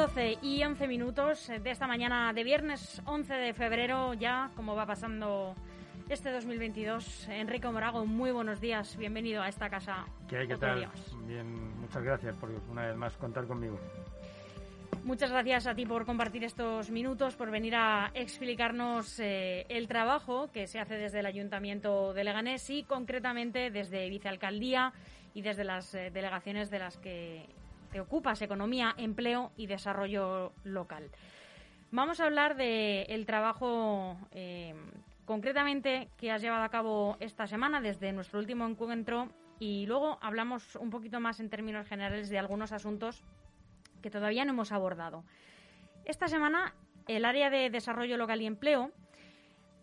Las 12 y 11 minutos de esta mañana de viernes 11 de febrero, ya como va pasando este 2022. Enrique Morago, muy buenos días, bienvenido a esta casa. ¿Qué hay? ¿Qué tal? Bien, muchas gracias por una vez más contar conmigo. Muchas gracias a ti por compartir estos minutos, por venir a explicarnos eh, el trabajo que se hace desde el Ayuntamiento de Leganés y concretamente desde Vicealcaldía y desde las eh, delegaciones de las que te ocupas, economía, empleo y desarrollo local. Vamos a hablar del trabajo eh, concretamente que has llevado a cabo esta semana desde nuestro último encuentro y luego hablamos un poquito más en términos generales de algunos asuntos que todavía no hemos abordado. Esta semana, el área de desarrollo local y empleo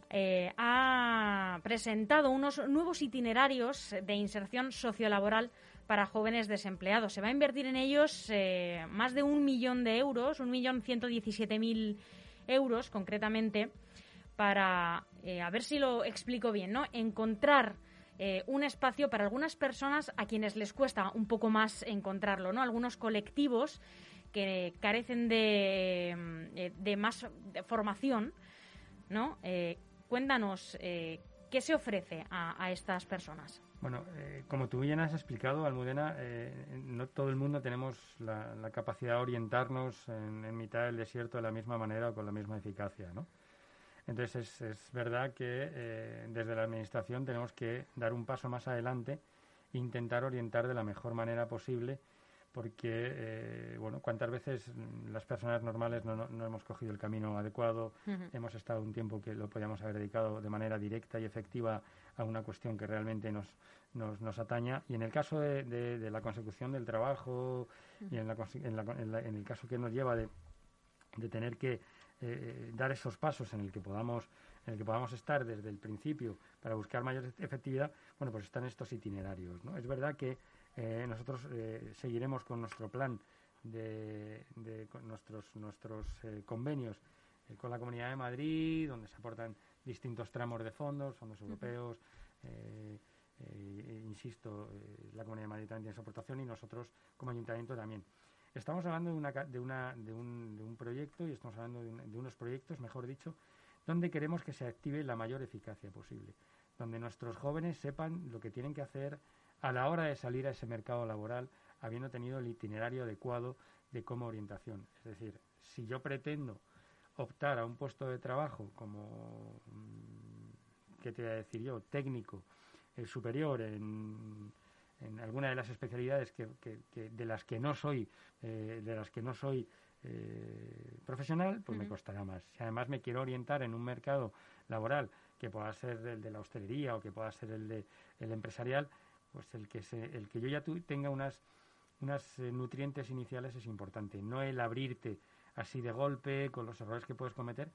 eh, ha presentado unos nuevos itinerarios de inserción sociolaboral para jóvenes desempleados. Se va a invertir en ellos eh, más de un millón de euros, un millón ciento diecisiete mil euros concretamente, para, eh, a ver si lo explico bien, ¿no? Encontrar un espacio para algunas personas a quienes les cuesta un poco más encontrarlo, ¿no? Algunos colectivos que carecen de, eh, de más formación, ¿no? Eh, cuéntanos, eh, ¿qué se ofrece a, estas personas? Bueno, como tú bien has explicado, Almudena, no todo el mundo tenemos la, capacidad de orientarnos en, mitad del desierto de la misma manera o con la misma eficacia, ¿no? Entonces es, verdad que desde la Administración tenemos que dar un paso más adelante e intentar orientar de la mejor manera posible porque, eh, bueno, cuántas veces las personas normales no, no, hemos cogido el camino adecuado, hemos estado un tiempo que lo podíamos haber dedicado de manera directa y efectiva a una cuestión que realmente nos, nos, nos ataña. Y en el caso de, de, la consecución del trabajo y en, la, en, en, el caso que nos lleva de, de tener que eh, dar esos pasos en el que podamos en el que podamos estar desde el principio para buscar mayor efectividad, bueno, pues están estos itinerarios, ¿no? Es verdad que eh, nosotros eh, seguiremos con nuestro plan de, nuestros, nuestros eh, convenios con la Comunidad de Madrid, donde se aportan distintos tramos de fondos, fondos europeos, insisto, la Comunidad de Madrid también tiene su aportación y nosotros como Ayuntamiento también. Estamos hablando de, una, de, una, de, un, de un proyecto y estamos hablando de, unos proyectos, mejor dicho, donde queremos que se active la mayor eficacia posible, donde nuestros jóvenes sepan lo que tienen que hacer, a la hora de salir a ese mercado laboral habiendo tenido el itinerario adecuado de cómo orientación. Es decir, si yo pretendo optar a un puesto de trabajo como, mm, ¿qué te voy a decir yo?, técnico, eh, superior en, en, alguna de las especialidades que, de las que no soy, eh, de las que no soy eh, profesional, pues me costará más. Si además me quiero orientar en un mercado laboral que pueda ser el de la hostelería o que pueda ser el de el empresarial, pues el que, se, el que yo ya tenga unas, unas eh, nutrientes iniciales es importante, no el abrirte así de golpe con los errores que puedes cometer,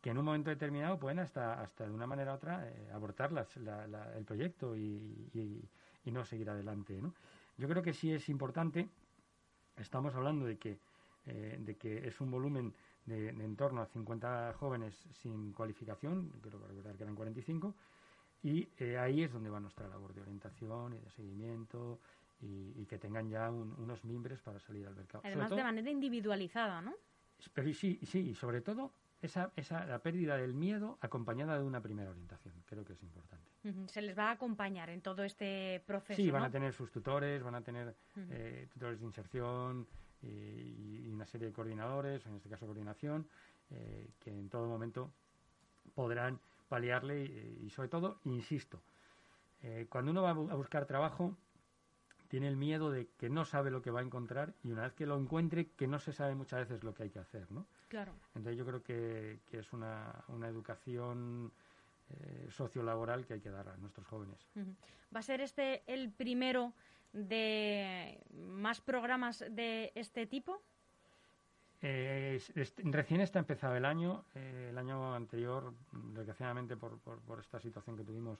que en un momento determinado pueden hasta, hasta de una manera u otra eh, abortar el proyecto y, no seguir adelante. ¿no? Yo creo que sí es importante, estamos hablando de que, eh, de que es un volumen de, en torno a 50 jóvenes sin cualificación, creo recordar que eran 45, y eh, ahí es donde va nuestra labor de orientación y de seguimiento y, que tengan ya unos mimbres para salir al mercado. Además de manera individualizada, ¿no? Pero sí, sí, y sobre todo esa, esa, la pérdida del miedo acompañada de una primera orientación. Creo que es importante. Se les va a acompañar en todo este proceso. Sí, van a tener sus tutores, van a tener eh, tutores de inserción y, una serie de coordinadores, en este caso coordinación, eh, que en todo momento podrán paliarle y, sobre todo, insisto, eh, cuando uno va a buscar trabajo, tiene el miedo de que no sabe lo que va a encontrar y una vez que lo encuentre, que no se sabe muchas veces lo que hay que hacer, ¿no? Claro. Entonces yo creo que, es una, una educación eh, sociolaboral que hay que dar a nuestros jóvenes. ¿Va a ser este el primero de más programas de este tipo? Eh, recién está empezado el año. Eh, el año anterior, desgraciadamente por, por, esta situación que tuvimos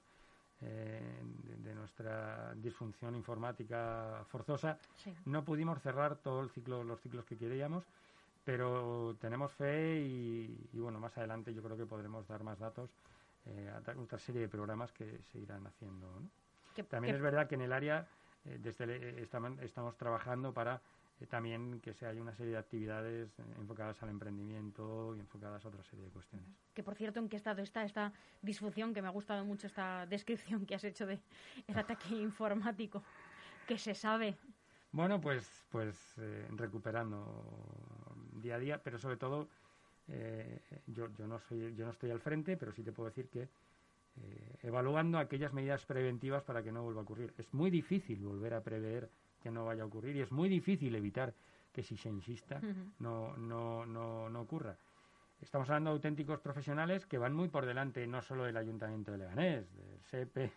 eh, de, nuestra disfunción informática forzosa, no pudimos cerrar todo el ciclo, los ciclos que queríamos, pero tenemos fe y, bueno, más adelante yo creo que podremos dar más datos a otra serie de programas que se irán haciendo. También es verdad que en el área desde estamos, estamos trabajando para eh, también que se haya una serie de actividades enfocadas al emprendimiento y enfocadas a otra serie de cuestiones. Que por cierto, ¿en qué estado está esta disfunción? Que me ha gustado mucho esta descripción que has hecho de el ataque informático, que se sabe. Bueno, pues, pues eh, recuperando día a día, pero sobre todo eh, yo, yo, no soy, yo no estoy al frente, pero sí te puedo decir que evaluando aquellas medidas preventivas para que no vuelva a ocurrir. Es muy difícil volver a prever que no vaya a ocurrir. Y es muy difícil evitar que si se insista no, no, no, no ocurra. Estamos hablando de auténticos profesionales que van muy por delante no solo del Ayuntamiento de Leganés, del SEPE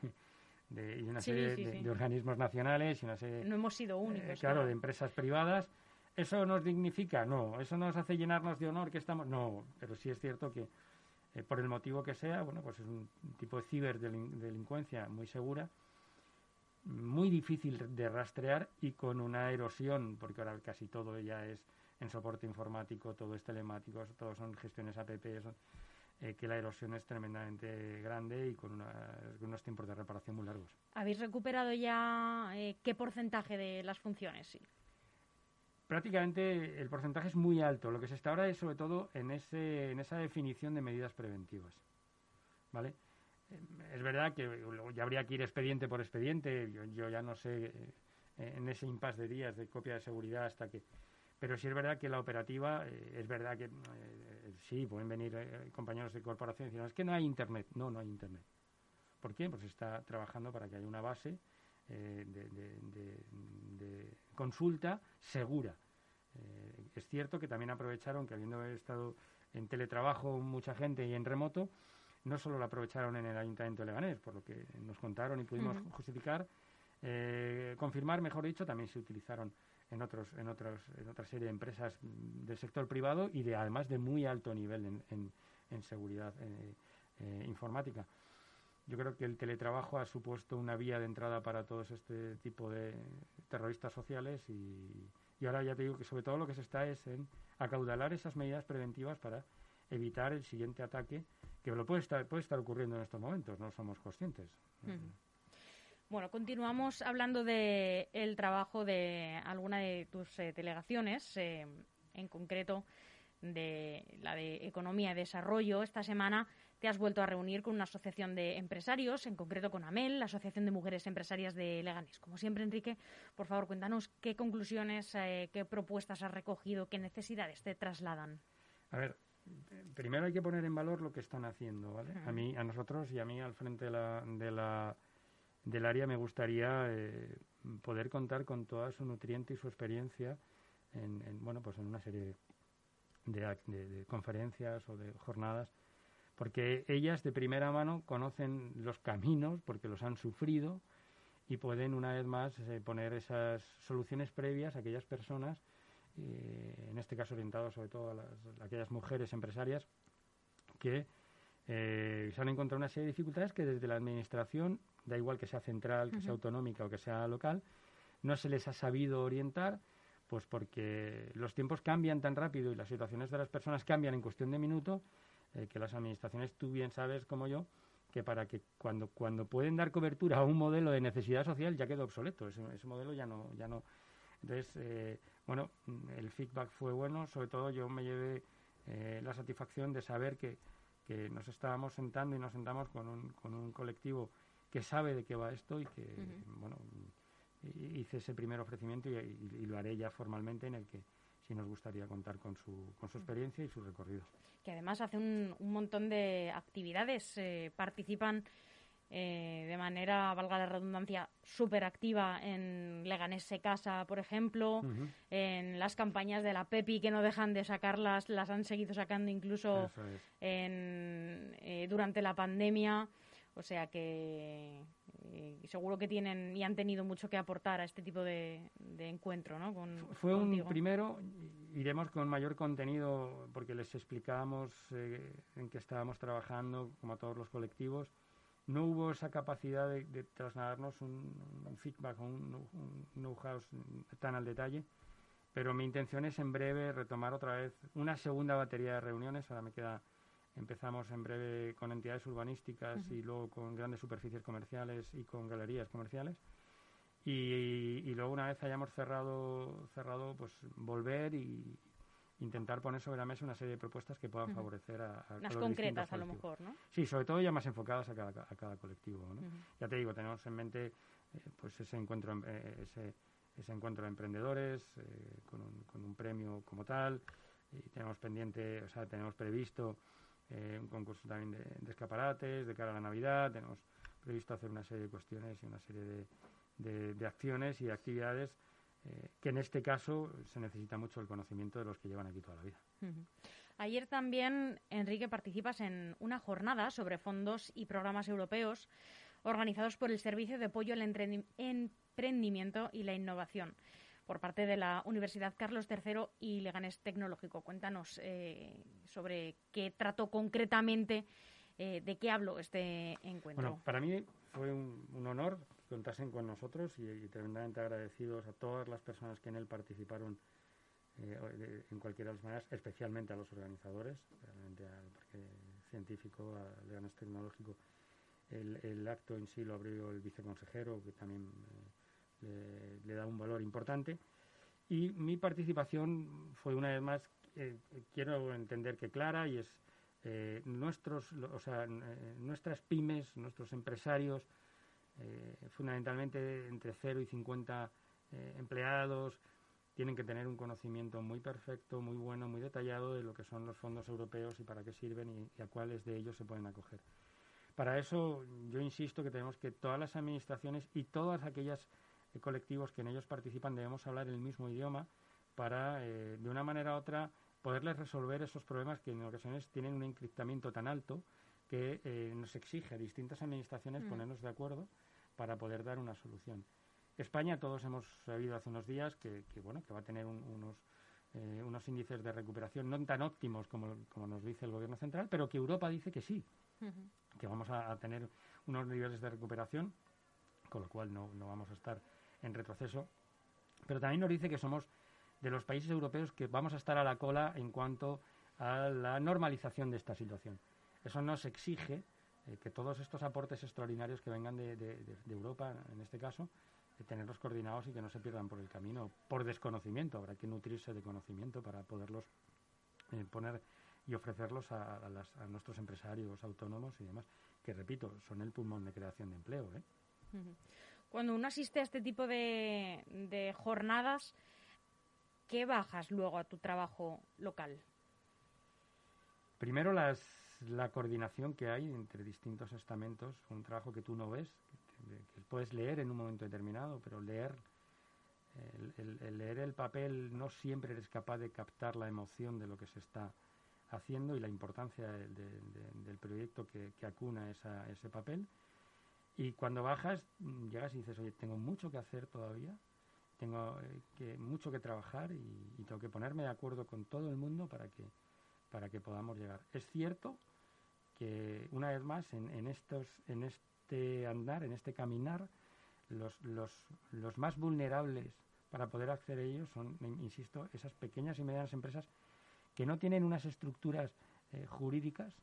de, y una serie de, organismos nacionales y una serie no hemos sido únicos eh, claro, de empresas privadas. Eso nos dignifica no. Eso nos hace llenarnos de honor que estamos no. Pero sí es cierto que eh, por el motivo que sea bueno pues es un tipo de ciberdelincuencia muy segura muy difícil de rastrear y con una erosión, porque ahora casi todo ya es en soporte informático, todo es telemático, todo son gestiones app, eh, que la erosión es tremendamente grande y con, unos tiempos de reparación muy largos. ¿Habéis recuperado ya eh, qué porcentaje de las funciones? Sí. Prácticamente el porcentaje es muy alto. Lo que se está ahora es sobre todo en, ese, en esa definición de medidas preventivas. ¿Vale? Es verdad que ya habría que ir expediente por expediente, yo, ya no sé eh, en ese impasse de días de copia de seguridad hasta que... Pero sí es verdad que la operativa, eh, es verdad que eh, sí, pueden venir compañeros de corporación y decir, es que no hay Internet. No, no hay Internet. ¿Por qué? Pues está trabajando para que haya una base de, consulta segura. es cierto que también aprovecharon que habiendo estado en teletrabajo mucha gente y en remoto, no solo lo aprovecharon en el Ayuntamiento de Leganés, por lo que nos contaron y pudimos justificar, eh, confirmar, mejor dicho, también se utilizaron en otros en otros en otra serie de empresas del sector privado y de además de muy alto nivel en, en, seguridad eh, eh, informática. Yo creo que el teletrabajo ha supuesto una vía de entrada para todos este tipo de terroristas sociales y, y ahora ya te digo que sobre todo lo que se está es en acaudalar esas medidas preventivas para evitar el siguiente ataque que lo puede estar, puede estar ocurriendo en estos momentos, no somos conscientes. Bueno, continuamos hablando del el trabajo de alguna de tus eh, delegaciones, eh, en concreto de la de Economía y Desarrollo. Esta semana te has vuelto a reunir con una asociación de empresarios, en concreto con AMEL, la Asociación de Mujeres Empresarias de Leganés. Como siempre, Enrique, por favor, cuéntanos qué conclusiones, eh, qué propuestas has recogido, qué necesidades te trasladan. A ver, primero hay que poner en valor lo que están haciendo, ¿vale? A mí, a nosotros y a mí al frente de la, de la del área me gustaría eh, poder contar con toda su nutriente y su experiencia en, bueno, pues en una serie de, de, conferencias o de jornadas, porque ellas de primera mano conocen los caminos, porque los han sufrido y pueden una vez más eh, poner esas soluciones previas a aquellas personas eh, en este caso orientado sobre todo a, aquellas mujeres empresarias que eh, se han encontrado una serie de dificultades que desde la administración, da igual que sea central, que sea autonómica o que sea local, no se les ha sabido orientar, pues porque los tiempos cambian tan rápido y las situaciones de las personas cambian en cuestión de minuto, eh, que las administraciones, tú bien sabes como yo, que para que cuando, cuando pueden dar cobertura a un modelo de necesidad social ya quedó obsoleto, ese, ese modelo ya no, ya no. Entonces, eh, bueno, el feedback fue bueno, sobre todo yo me llevé eh, la satisfacción de saber que, que, nos estábamos sentando y nos sentamos con un, con un colectivo que sabe de qué va esto y que, bueno, hice ese primer ofrecimiento y, lo haré ya formalmente en el que sí nos gustaría contar con su, con su experiencia y su recorrido. Que además hace un, un montón de actividades, eh, participan eh, de manera, valga la redundancia, súper activa en Leganés se casa, por ejemplo, en las campañas de la PEPI que no dejan de sacarlas, las han seguido sacando incluso en, eh, durante la pandemia. O sea que eh, seguro que tienen y han tenido mucho que aportar a este tipo de, encuentro, ¿no? Fue un primero, iremos con mayor contenido porque les explicábamos en qué estábamos trabajando, como a todos los colectivos no hubo esa capacidad de, trasladarnos un, feedback, un, know-how tan al detalle, pero mi intención es en breve retomar otra vez una segunda batería de reuniones. Ahora me queda, empezamos en breve con entidades urbanísticas y luego con grandes superficies comerciales y con galerías comerciales. y, luego una vez hayamos cerrado, cerrado pues volver y intentar poner sobre la mesa una serie de propuestas que puedan favorecer a, a Las concretas, a lo mejor, ¿no? Sí, sobre todo ya más enfocadas a cada, a cada colectivo, ¿no? Ya te digo, tenemos en mente eh, pues ese encuentro, eh, ese, ese encuentro de emprendedores eh, con, un, con un premio como tal y tenemos pendiente, o sea, tenemos previsto un concurso también de, de, escaparates de cara a la Navidad, tenemos previsto hacer una serie de cuestiones y una serie de, de, acciones y de actividades eh, que en este caso se necesita mucho el conocimiento de los que llevan aquí toda la vida. Ayer también, Enrique, participas en una jornada sobre fondos y programas europeos organizados por el Servicio de Apoyo al Emprendimiento y la Innovación por parte de la Universidad Carlos III y Leganés Tecnológico. Cuéntanos eh, sobre qué trató concretamente, eh, de qué habló este encuentro. Bueno, para mí fue un, un honor contasen con nosotros y, tremendamente agradecidos a todas las personas que en él participaron eh, en cualquiera de las maneras, especialmente a los organizadores, realmente al Parque Científico, al Leones Tecnológico. El, acto en sí lo abrió el viceconsejero, que también eh, le, da un valor importante. Y mi participación fue una vez más, eh, quiero entender que clara, y es nuestros, o sea, nuestras pymes, nuestros empresarios, eh, fundamentalmente entre 0 y 50 eh, empleados, tienen que tener un conocimiento muy perfecto, muy bueno, muy detallado de lo que son los fondos europeos y para qué sirven y, a cuáles de ellos se pueden acoger. Para eso yo insisto que tenemos que todas las administraciones y todas aquellas eh, colectivos que en ellos participan debemos hablar el mismo idioma para, de una manera u otra, poderles resolver esos problemas que en ocasiones tienen un encriptamiento tan alto que nos exige a distintas administraciones mm. ponernos de acuerdo para poder dar una solución. España, todos hemos sabido hace unos días que, bueno, que va a tener unos, eh, unos índices de recuperación no tan óptimos como, como, nos dice el Gobierno central, pero que Europa dice que sí, que vamos a, tener unos niveles de recuperación, con lo cual no, no vamos a estar en retroceso. Pero también nos dice que somos de los países europeos que vamos a estar a la cola en cuanto a la normalización de esta situación. Eso nos exige eh, que todos estos aportes extraordinarios que vengan de, Europa, en este caso, de tenerlos coordinados y que no se pierdan por el camino, por desconocimiento. Habrá que nutrirse de conocimiento para poderlos eh, poner y ofrecerlos a, nuestros empresarios autónomos y demás, que repito, son el pulmón de creación de empleo. ¿eh? Cuando uno asiste a este tipo de jornadas, ¿qué bajas luego a tu trabajo local? Primero las la coordinación que hay entre distintos estamentos, un trabajo que tú no ves, que, puedes leer en un momento determinado, pero leer el, leer el papel no siempre eres capaz de captar la emoción de lo que se está haciendo y la importancia del proyecto que, acuna ese papel. Y cuando bajas, llegas y dices, oye, tengo mucho que hacer todavía, tengo eh, que, mucho que trabajar y tengo que ponerme de acuerdo con todo el mundo para que, para que podamos llegar. Es cierto que, una vez más, en, estos, en este andar, en este caminar, los, los, los más vulnerables para poder acceder a ellos son, insisto, esas pequeñas y medianas empresas que no tienen unas estructuras eh, jurídicas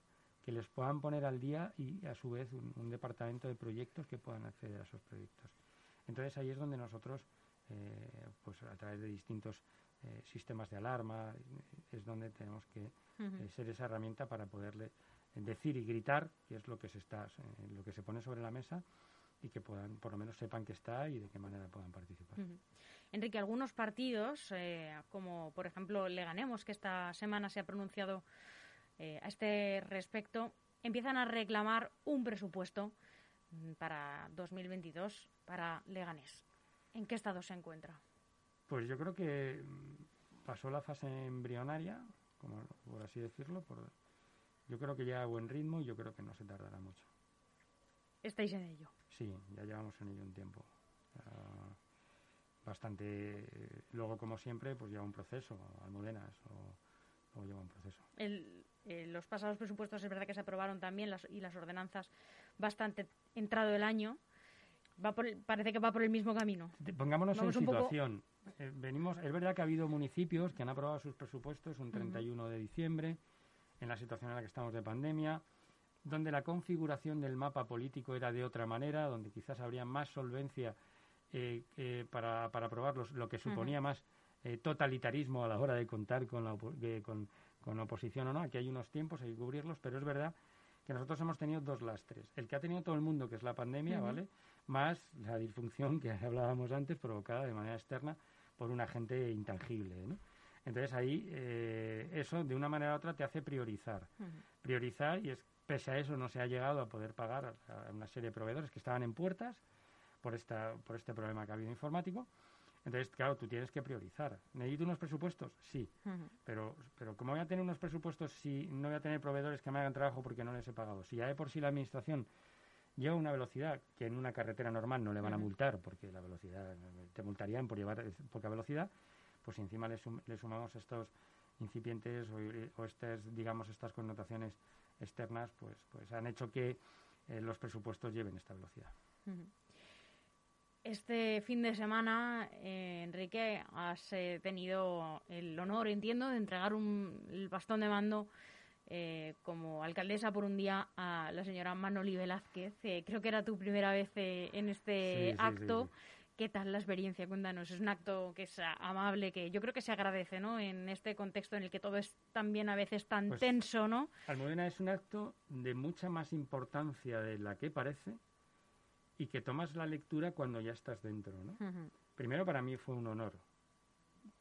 que les puedan poner al día y a su vez un, departamento de proyectos que puedan acceder a esos proyectos. Entonces ahí es donde nosotros, eh, pues a través de distintos eh, sistemas de alarma, es donde tenemos que ser esa herramienta para poderle decir y gritar que es lo que se está lo que se pone sobre la mesa y que puedan por lo menos sepan que está y de qué manera puedan participar. Enrique, algunos partidos, eh, como por ejemplo Leganemos, que esta semana se ha pronunciado eh, a este respecto, empiezan a reclamar un presupuesto mm, para 2022 para Leganés. ¿En qué estado se encuentra? Pues yo creo que mm, pasó la fase embrionaria, como por así decirlo, por, yo creo que ya a buen ritmo y yo creo que no se tardará mucho. ¿Estáis en ello? Sí, ya llevamos en ello un tiempo. bastante. luego, como siempre, pues lleva un proceso, Almudenas, o, o lleva un proceso. Eh, los pasados presupuestos es verdad que se aprobaron también las, y las ordenanzas bastante entrado el año. Va parece que va por el mismo camino. Pongámonos en situación. Eh, venimos, es verdad que ha habido municipios que han aprobado sus presupuestos un 31 de diciembre en la situación en la que estamos de pandemia, donde la configuración del mapa político era de otra manera, donde quizás habría más solvencia eh, eh, para, para aprobar lo que suponía más totalitarismo a la hora de contar con, la, con, con oposición o no. Aquí hay unos tiempos, hay que cubrirlos, pero es verdad que nosotros hemos tenido dos lastres. El que ha tenido todo el mundo, que es la pandemia, ¿vale? Más la disfunción que hablábamos antes, provocada de manera externa por un agente intangible, ¿no? Entonces ahí eh, eso de una manera u otra te hace priorizar. Priorizar y es, pese a eso no se ha llegado a poder pagar a, una serie de proveedores que estaban en puertas por, esta, por este problema que ha habido informático. Entonces, claro, tú tienes que priorizar. ¿Necesito unos presupuestos? Sí. pero, pero ¿cómo voy a tener unos presupuestos si no voy a tener proveedores que me hagan trabajo porque no les he pagado? Si ya de por sí la administración lleva una velocidad que en una carretera normal no le van a multar porque la velocidad te multarían por llevar poca velocidad, pues si encima le, sumamos estos incipientes o, estas, digamos, estas connotaciones externas, pues, pues han hecho que eh, los presupuestos lleven esta velocidad. Este fin de semana, eh, Enrique, has eh, tenido el honor, entiendo, de entregar un, el bastón de mando como alcaldesa por un día a la señora Manoli Velázquez. creo que era tu primera vez en este acto. ¿Qué tal la experiencia? Cuéntanos. Es un acto que es amable, que yo creo que se agradece, ¿no? En este contexto en el que todo es también a veces tan pues, tenso, ¿no? Almudena es un acto de mucha más importancia de la que parece y que tomas la lectura cuando ya estás dentro, ¿no? Primero para mí fue un honor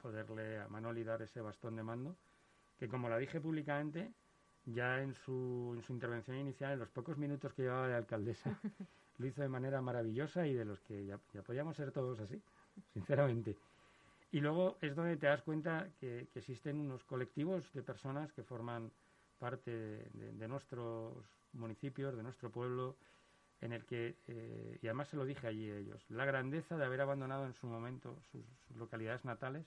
poderle a Manoli dar ese bastón de mando, que como la dije públicamente, ya en su, en su intervención inicial, en los pocos minutos que llevaba de alcaldesa, lo hizo de manera maravillosa y de los que ya, podíamos ser todos así, sinceramente. Y luego es donde te das cuenta que, existen unos colectivos de personas que forman parte de, nuestros municipios, de nuestro pueblo, en el que, eh, y además se lo dije allí a ellos, la grandeza de haber abandonado en su momento sus, localidades natales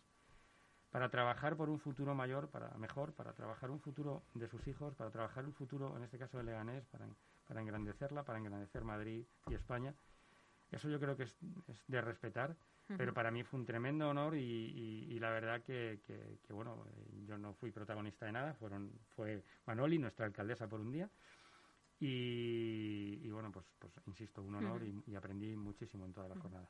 para trabajar por un futuro mayor, para mejor, para trabajar un futuro de sus hijos, para trabajar un futuro, en este caso de Leganés, para para engrandecerla, para engrandecer Madrid y España. Eso yo creo que es, de respetar, pero para mí fue un tremendo honor y, la verdad que, bueno, yo no fui protagonista de nada, fueron, fue Manoli, nuestra alcaldesa por un día, y, bueno, pues, pues insisto, un honor y, aprendí muchísimo en toda la jornada.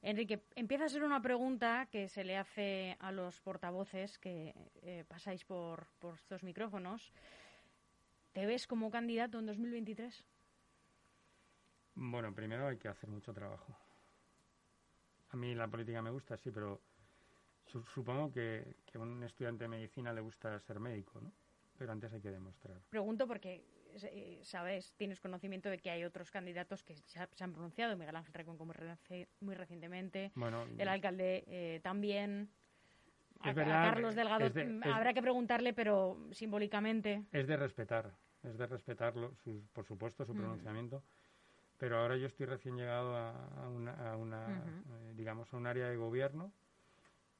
Enrique, empieza a ser una pregunta que se le hace a los portavoces que eh, pasáis por, por estos micrófonos. ¿Te ves como candidato en 2023? Bueno, primero hay que hacer mucho trabajo. A mí la política me gusta, sí, pero supongo que, a un estudiante de medicina le gusta ser médico, ¿no? Pero antes hay que demostrar. Pregunto porque, eh, sabes, tienes conocimiento de que hay otros candidatos que se, han pronunciado, Miguel Ángel Recuenco muy, muy recientemente, bueno, el alcalde eh, también. A, Carlos Delgado habrá que preguntarle, pero simbólicamente. Es de respetar, es de respetarlo, por supuesto, su pronunciamiento. Pero ahora yo estoy recién llegado a, una, eh, digamos, a un área de gobierno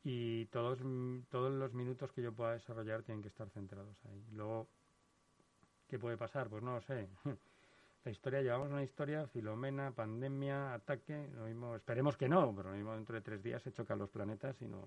y todos, todos los minutos que yo pueda desarrollar tienen que estar centrados ahí. Luego, ¿qué puede pasar? Pues no lo sé. La historia, llevamos una historia, Filomena, pandemia, ataque, lo mismo, esperemos que no, pero lo mismo dentro de tres días se chocan los planetas y no,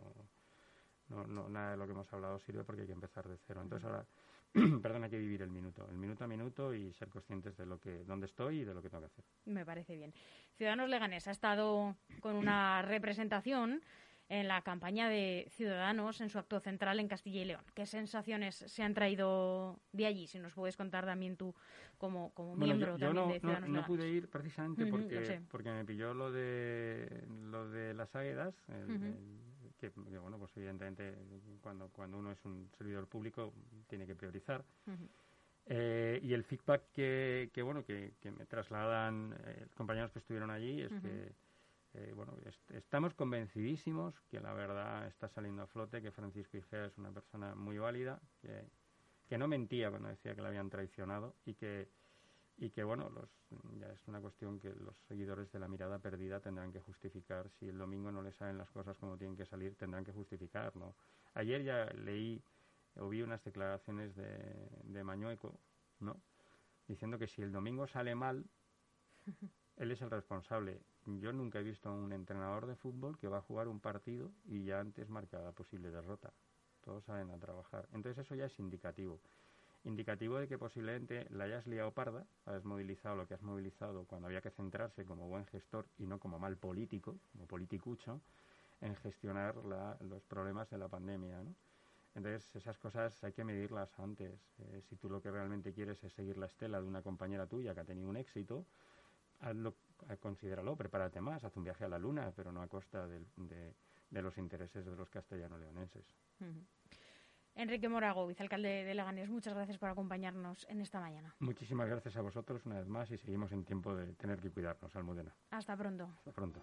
no, no, nada de lo que hemos hablado sirve porque hay que empezar de cero. Entonces ahora, perdón, hay que vivir el minuto, el minuto a minuto y ser conscientes de lo que, dónde estoy y de lo que tengo que hacer. Me parece bien. Ciudadanos Leganés ha estado con una representación en la campaña de Ciudadanos en su acto central en Castilla y León. ¿Qué sensaciones se han traído de allí? Si nos puedes contar también tú como, como miembro también de Ciudadanos no, no pude ir precisamente porque, porque me pilló lo de, lo de las águedas, que, bueno, pues evidentemente cuando, cuando uno es un servidor público tiene que priorizar. Eh, y el feedback que, que bueno, que, que me trasladan eh, compañeros que estuvieron allí es que, eh, bueno, estamos convencidísimos que la verdad está saliendo a flote, que Francisco Igea es una persona muy válida, que, que no mentía cuando decía que la habían traicionado y que y que bueno, los, ya es una cuestión que los seguidores de la mirada perdida tendrán que justificar. Si el domingo no les salen las cosas como tienen que salir, tendrán que justificar, ¿no? Ayer ya leí o vi unas declaraciones de, de Mañueco, ¿no? Diciendo que si el domingo sale mal, él es el responsable. Yo nunca he visto a un entrenador de fútbol que va a jugar un partido y ya antes marca la posible derrota. Todos saben a trabajar. Entonces eso ya es indicativo. Indicativo de que posiblemente la hayas liado parda, has movilizado lo que has movilizado cuando había que centrarse como buen gestor y no como mal político, como politicucho, en gestionar los problemas de la pandemia. ¿no? Entonces, esas cosas hay que medirlas antes. Eh, si tú lo que realmente quieres es seguir la estela de una compañera tuya que ha tenido un éxito, hazlo, eh, considéralo, prepárate más, haz un viaje a la luna, pero no a costa de, los intereses de los castellano-leoneses. Enrique Morago, vicealcalde de Leganés, muchas gracias por acompañarnos en esta mañana. Muchísimas gracias a vosotros una vez más y seguimos en tiempo de tener que cuidarnos, Almudena. Hasta pronto. Hasta pronto.